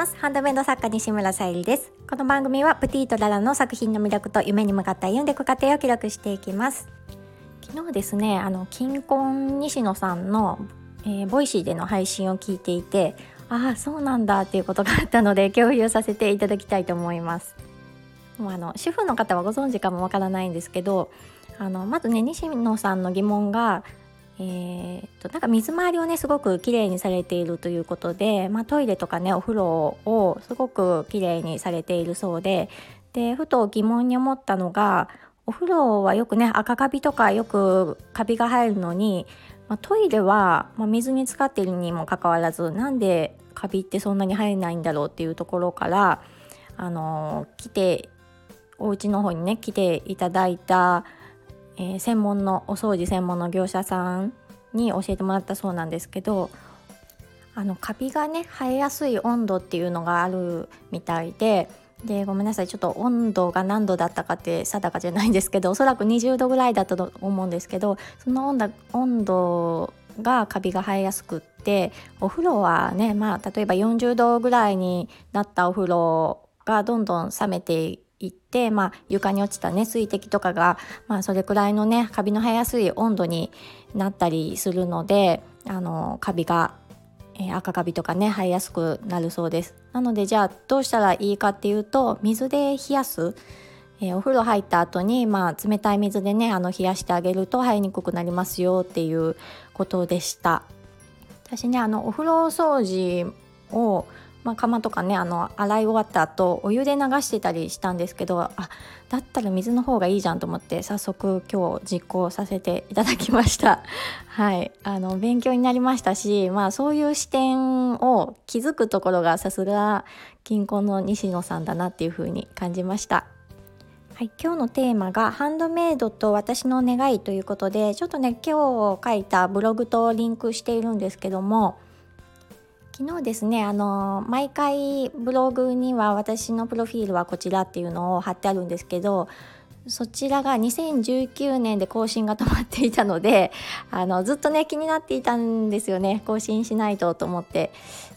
ます。ハンドメイド作家西村さゆりです。この番組はプティとララの作品の魅力と夢に向かって歩んでいく過程を記録していきます。昨日ですねあのキンコン西野さんの、えー、ボイシーでの配信を聞いていてああそうなんだっていうことがあったので 共有させていただきたいと思います。もうあの主婦の方はご存知かもわからないんですけどあのまずね西野さんの疑問がえー、となんか水回りをねすごくきれいにされているということで、まあ、トイレとかねお風呂をすごくきれいにされているそうででふと疑問に思ったのがお風呂はよくね赤カビとかよくカビが入るのに、まあ、トイレは、まあ、水に浸かっているにもかかわらずなんでカビってそんなに入らないんだろうっていうところからあの来てお家の方にね来ていただいたえー、専門のお掃除専門の業者さんに教えてもらったそうなんですけどあのカビがね生えやすい温度っていうのがあるみたいででごめんなさいちょっと温度が何度だったかって定かじゃないんですけどおそらく20度ぐらいだったと思うんですけどその温度がカビが生えやすくってお風呂はねまあ例えば40度ぐらいになったお風呂がどんどん冷めて行って、まあ、床に落ちたね水滴とかが、まあ、それくらいのねカビの生えやすい温度になったりするのであのカビが、えー、赤カビとかね生えやすくなるそうです。なのでじゃあどうしたらいいかっていうと水で冷やす。えー、お風呂入った後にまあ冷たい水でねあの冷やしてあげると生えにくくなりますよっていうことでした。私ねあのお風呂掃除をまあ、釜とかねあの洗い終わった後お湯で流してたりしたんですけどあだったら水の方がいいじゃんと思って早速今日実行させていただきました。はい。あの勉強になりましたしまあそういう視点を気づくところがさすが金婚の西野さんだなっていう風に感じました。はい、今日のテーマが「ハンドメイドと私の願い」ということでちょっとね今日書いたブログとリンクしているんですけども昨日ですねあの毎回ブログには私のプロフィールはこちらっていうのを貼ってあるんですけどそちらが2019年で更新が止まっていたので あのずっとね気になっていたんですよね。更新しないとと思って。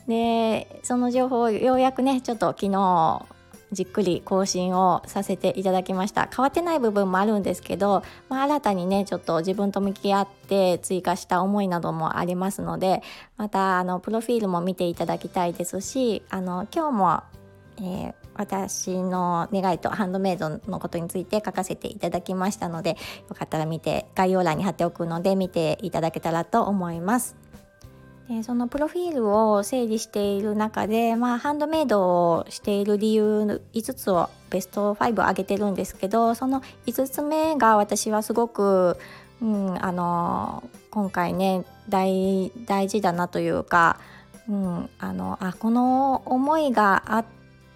でその情報をようやくねちょっと昨日じっくり更新をさせていただきました変わってない部分もあるんですけど、まあ、新たにねちょっと自分と向き合って追加した思いなどもありますのでまたあのプロフィールも見ていただきたいですしあの今日も、えー、私の願いとハンドメイドのことについて書かせていただきましたのでよかったら見て概要欄に貼っておくので見ていただけたらと思います。でそのプロフィールを整理している中で、まあ、ハンドメイドをしている理由5つをベスト5を挙げてるんですけどその5つ目が私はすごく、うん、あの今回ね大事だなというか、うん、あのあこの思いがあっ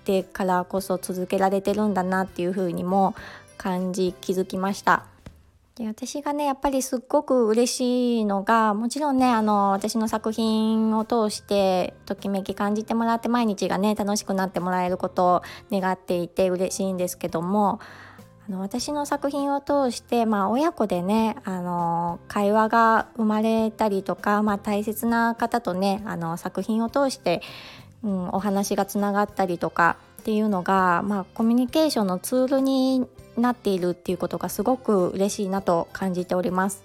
てからこそ続けられてるんだなっていうふうにも感じ気づきました。で私がねやっぱりすっごく嬉しいのがもちろんねあの私の作品を通してときめき感じてもらって毎日がね楽しくなってもらえることを願っていて嬉しいんですけどもあの私の作品を通して、まあ、親子でねあの会話が生まれたりとか、まあ、大切な方とねあの作品を通して、うん、お話がつながったりとかっていうのが、まあ、コミュニケーションのツールになっているっていうことがすごく嬉しいなと感じております。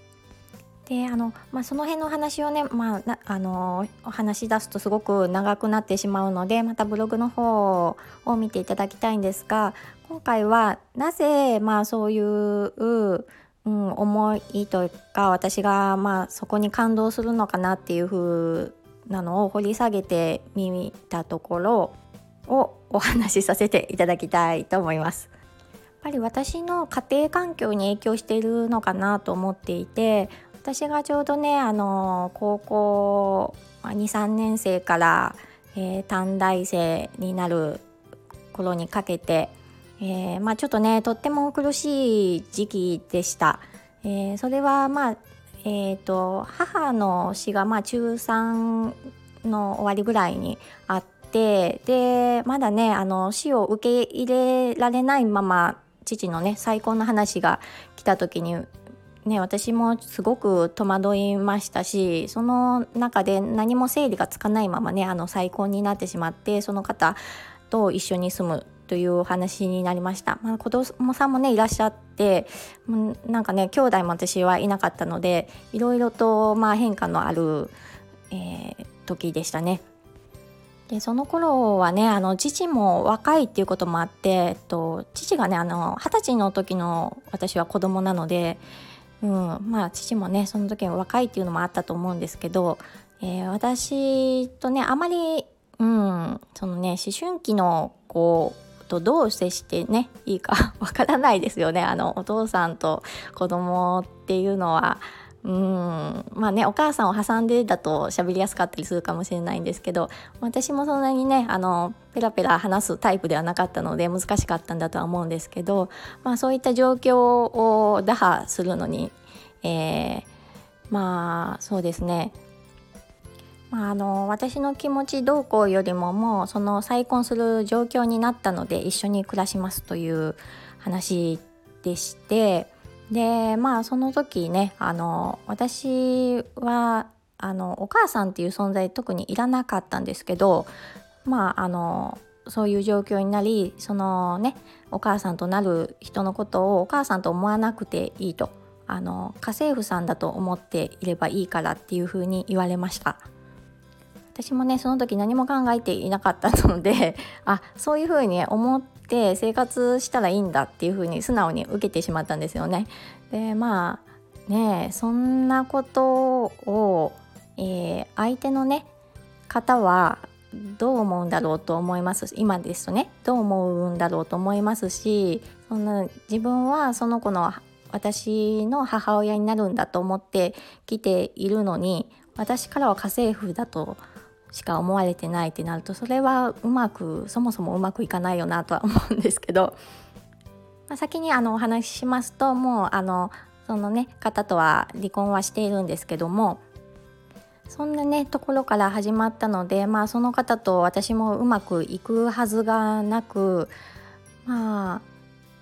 であのまあ、その辺の話をね、まあ、あのお話し出すとすごく長くなってしまうのでまたブログの方を見ていただきたいんですが今回はなぜ、まあ、そういう、うん、思いというか私が、まあ、そこに感動するのかなっていう風なのを掘り下げてみたところをお話しさせていただきたいと思います。ぱり私の家庭環境に影響しているのかなと思っていて私がちょうどねあの高校23年生から、えー、短大生になる頃にかけて、えー、まあ、ちょっとねとっても苦しい時期でした。えー、それはまあえーと、母の死がまあ中3の終わりぐらいにあってでまだねあの死を受け入れられないまま父のね再婚の話が来た時にね、私もすごく戸惑いましたしその中で何も整理がつかないままねあの再婚になってしまってその方と一緒に住むというお話になりました、まあ、子供さんもねいらっしゃってなんかね兄弟も私はいなかったのでいろいろとまあ変化のある、えー、時でしたね。でその頃はねあの父も若いっていうこともあって、えっと、父がね二十歳の時の私は子供なので、うん、まあ父もねその時は若いっていうのもあったと思うんですけど、えー、私とねあまり、うん、そのね思春期の子とどう接してねいいか わからないですよねあのお父さんと子供っていうのは。うん。まあねお母さんを挟んでだと喋りやすかったりするかもしれないんですけど私もそんなにねあのペラペラ話すタイプではなかったので難しかったんだとは思うんですけど、まあ、そういった状況を打破するのに、えー、まあそうですね。まあ、あの私の気持ちどうこうよりももうその再婚する状況になったので一緒に暮らしますという話でしてでまあその時ねあの私はあのお母さんっていう存在特にいらなかったんですけどまああのそういう状況になりそのねお母さんとなる人のことをお母さんと思わなくていいとあの家政婦さんだと思っていればいいからっていうふうに言われました。私もねその時何も考えていなかったのであそういうふうに思って生活したらいいんだっていうふうに素直に受けてしまったんですよね。でまあねそんなことを、えー、相手のね方はどう思うんだろうと思います今ですとねどう思うんだろうと思いますしそんな自分はその子の私の母親になるんだと思って来ているのに私からは家政婦だとしか思われてないってなるとそれはうまくそもそもうまくいかないよなとは思うんですけど、まあ、先にあのお話ししますともうあのそのね方とは離婚はしているんですけどもそんなねところから始まったのでまあその方と私もうまくいくはずがなくまあ、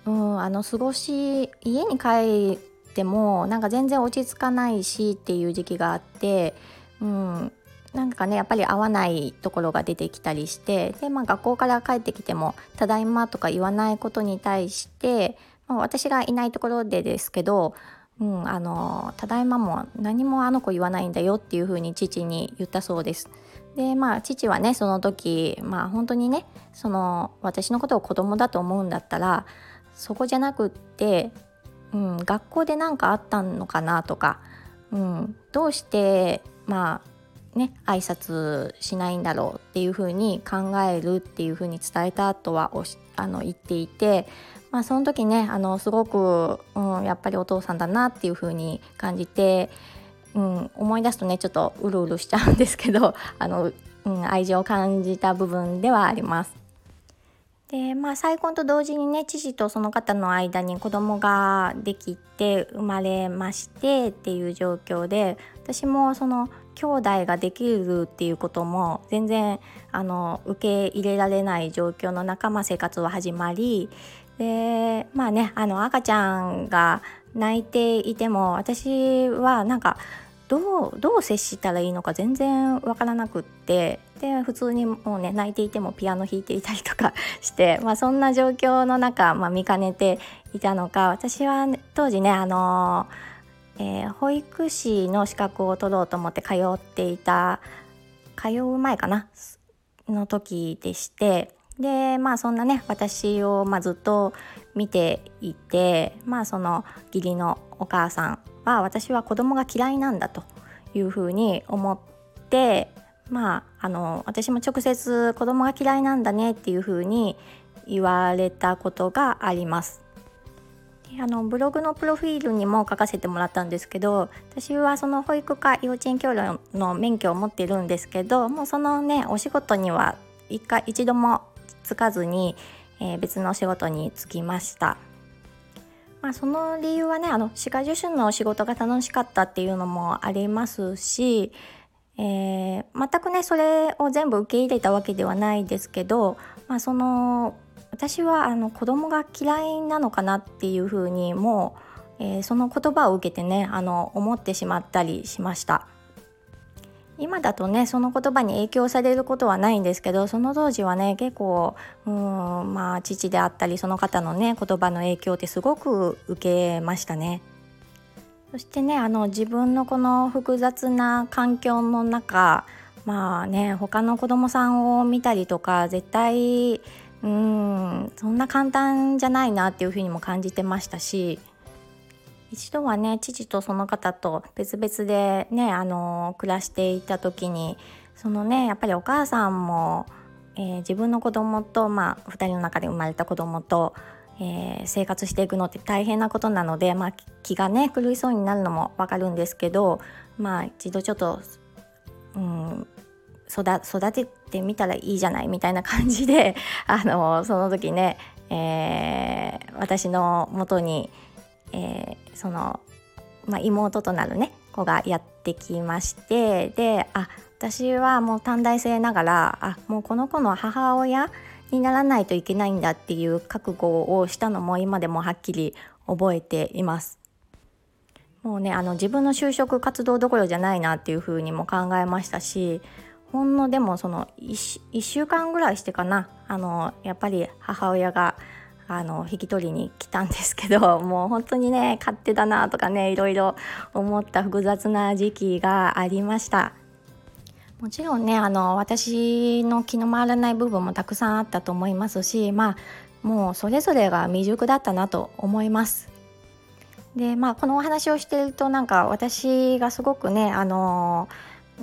うん、あの過ごし家に帰ってもなんか全然落ち着かないしっていう時期があって、うん、なんかねやっぱり合わないところが出てきたりしてで、まあ、学校から帰ってきても「ただいま」とか言わないことに対して、まあ、私がいないところでですけど「うん、あのただいま」も何もあの子言わないんだよっていうふうに父に言ったそうです。でまあ父はねその時まあ本当にねその私のことを子供だと思うんだったらそこじゃなくって、うん、学校で何かあったのかなとか、うん、どうしてまあね挨拶しないんだろうっていうふうに考えるっていうふうに伝えたとはあの言っていて、まあ、その時ねあのすごく、うん、やっぱりお父さんだなっていうふうに感じて、うん、思い出すとねちょっとうるうるしちゃうんですけど あの、うん、愛情を感じた部分ではあります。でまあ再婚と同時にね父とその方の間に子供ができて生まれましてっていう状況で私もその兄弟ができるっていうことも全然あの受け入れられない状況の中、まあ、生活は始まりでまあねあの赤ちゃんが泣いていても私はなんかどうどう接したらいいのか全然わからなくってで普通にもうね泣いていてもピアノ弾いていたりとかして、まあ、そんな状況の中、まあ、見かねていたのか私は、当時ねあのーえー、保育士の資格を取ろうと思って通っていた通う前かな？の時でしてでまあそんなね私を、ま、ずっと見ていてまあその義理のお母さんは私は子供が嫌いなんだというふうに思ってまああの私も直接子供が嫌いなんだねっていうふうに言われたことがあります。あのブログのプロフィールにも書かせてもらったんですけど私はその保育課幼稚園教諭の免許を持ってるんですけどもうそのねお仕事には一回一度もつかずに、えー、別のお仕事に就きました。まあ、その理由はねあの歯科助手の仕事が楽しかったっていうのもありますし、えー、全くねそれを全部受け入れたわけではないですけど、まあ、その私はあの子供が嫌いなのかなっていうふうにもう、えー、その言葉を受けてねあの思ってしまったりしました。今だとねその言葉に影響されることはないんですけどその当時はね結構うんまあ父であったりその方のね言葉の影響ってすごく受けましたね。そしてねあの自分のこの複雑な環境の中まあね他の子供さんを見たりとか絶対うんそんな簡単じゃないなっていうふうにも感じてましたし一度はね父とその方と別々でねあの暮らしていた時にそのねやっぱりお母さんも、えー、自分の子供とまあ2人の中で生まれた子供とえー、生活していくのって大変なことなので、まあ、気がね狂いそうになるのも分かるんですけどまあ一度ちょっと、うん、育ててみたらいいじゃないみたいな感じで あのその時ね、えー、私のもとに、えー、その、まあ、妹となるね子がやってきましてであ私はもう短大生ながらあもうこの子の母親にならないといけないんだっていう覚悟をしたのも今でもはっきり覚えています。もうねあの自分の就職活動どころじゃないなっていうふうにも考えましたしほんのでもその 1, 1週間ぐらいしてかなあのやっぱり母親があの引き取りに来たんですけど もう本当にね勝手だなとかねいろいろ思った複雑な時期がありました。もちろんねあの私の気の回らない部分もたくさんあったと思いますしまあもうそれぞれが未熟だったなと思います。でまあこのお話をしてるとなんか私がすごくねあの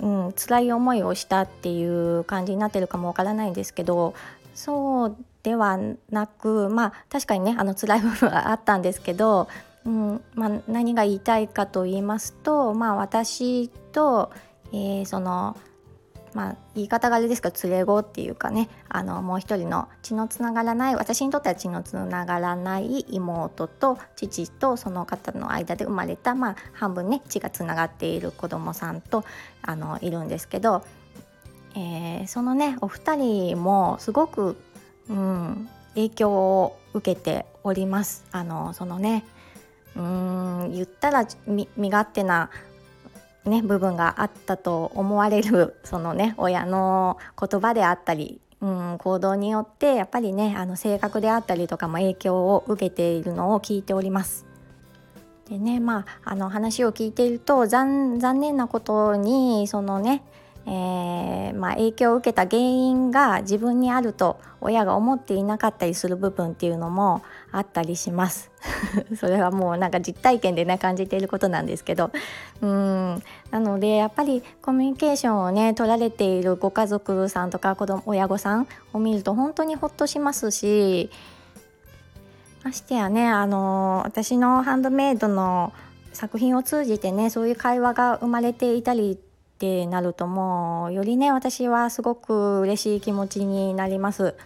うん、辛い思いをしたっていう感じになってるかもわからないんですけどそうではなくまあ確かにねあの辛い部分はあったんですけど、うんまあ、何が言いたいかと言いますと、まあ、私と、えー、そのまあ、言い方があれですけど連れ子っていうかねあのもう一人の血のつながらない私にとっては血のつながらない妹と父とその方の間で生まれた、まあ、半分ね血がつながっている子供さんとあのいるんですけど、えー、そのねお二人もすごく、うん、影響を受けております。あのそのねうん言ったら身勝手なね部分があったと思われる そのね親の言葉であったり、うん、行動によってやっぱりねあの性格であったりとかも影響を受けているのを聞いております。でねまああの話を聞いていると残念なことにそのねえー、まあ、影響を受けた原因が自分にあると親が思っていなかったりする部分っていうのもあったりします。それはもうなんか実体験でね感じていることなんですけど。うん。なのでやっぱりコミュニケーションをね取られているご家族さんとか子供親御さんを見ると本当にほっとしますしましてやねあの私のハンドメイドの作品を通じてねそういう会話が生まれていたりってなるともうよりね私はすごく嬉しい気持ちになります。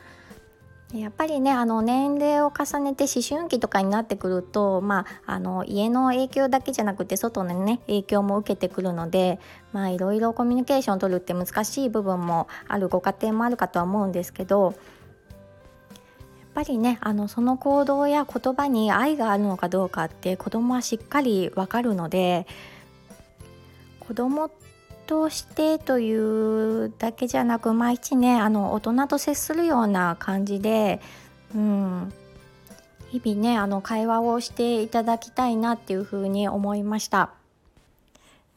やっぱりねあの年齢を重ねて思春期とかになってくると、まあ、あの家の影響だけじゃなくて外のね影響も受けてくるのでいろいろコミュニケーションを取るって難しい部分もあるご家庭もあるかとは思うんですけどやっぱりねあのその行動や言葉に愛があるのかどうかって子供はしっかりわかるので子供っとしてというだけじゃなく毎日ねあの大人と接するような感じで、うん、日々ねあの会話をしていただきたいなっていうふうに思いました。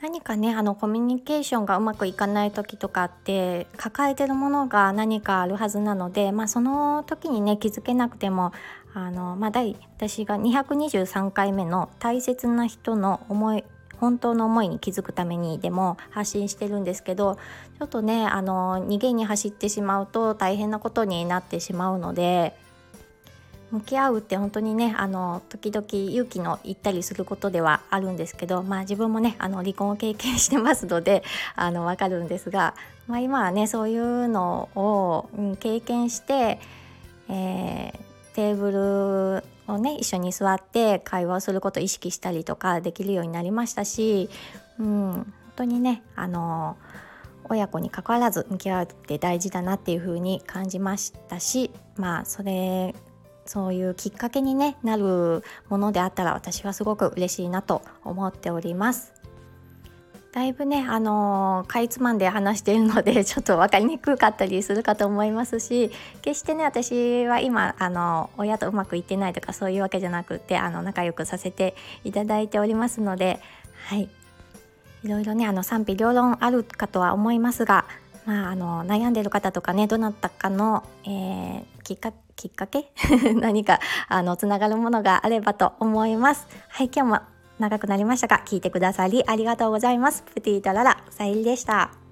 何かねあのコミュニケーションがうまくいかない時とかって抱えてるものが何かあるはずなので、まあ、その時にね気づけなくてもあの、まあ、私が223回目の「大切な人の思い本当の思いに気づくためにでも発信してるんですけどちょっとねあの逃げに走ってしまうと大変なことになってしまうので向き合うって本当にねあの時々勇気のいったりすることではあるんですけどまあ自分もねあの離婚を経験してますので あの分かるんですが、まあ、今はねそういうのを、うん、経験して、えー、テーブルをね一緒に座って会話をすることを意識したりとかできるようになりましたし、うん、本当にねあの親子に関わらず向き合うって大事だなっていう風に感じましたしまあそれそういうきっかけに、ね、なるものであったら私はすごく嬉しいなと思っております。だいぶね、あのー、かいつまんで話しているので ちょっと分かりにくかったりするかと思いますし決してね私は今、あのー、親とうまくいってないとかそういうわけじゃなくてあの仲良くさせていただいておりますのではいいろいろねあの賛否両論あるかとは思いますが、まあ、あの悩んでる方とかねどなたかの、えー、きっかきっかけ？何かあのつながるものがあればと思います。はい今日も長くなりましたが聞いてくださりありがとうございます。プティとララさゆりでした。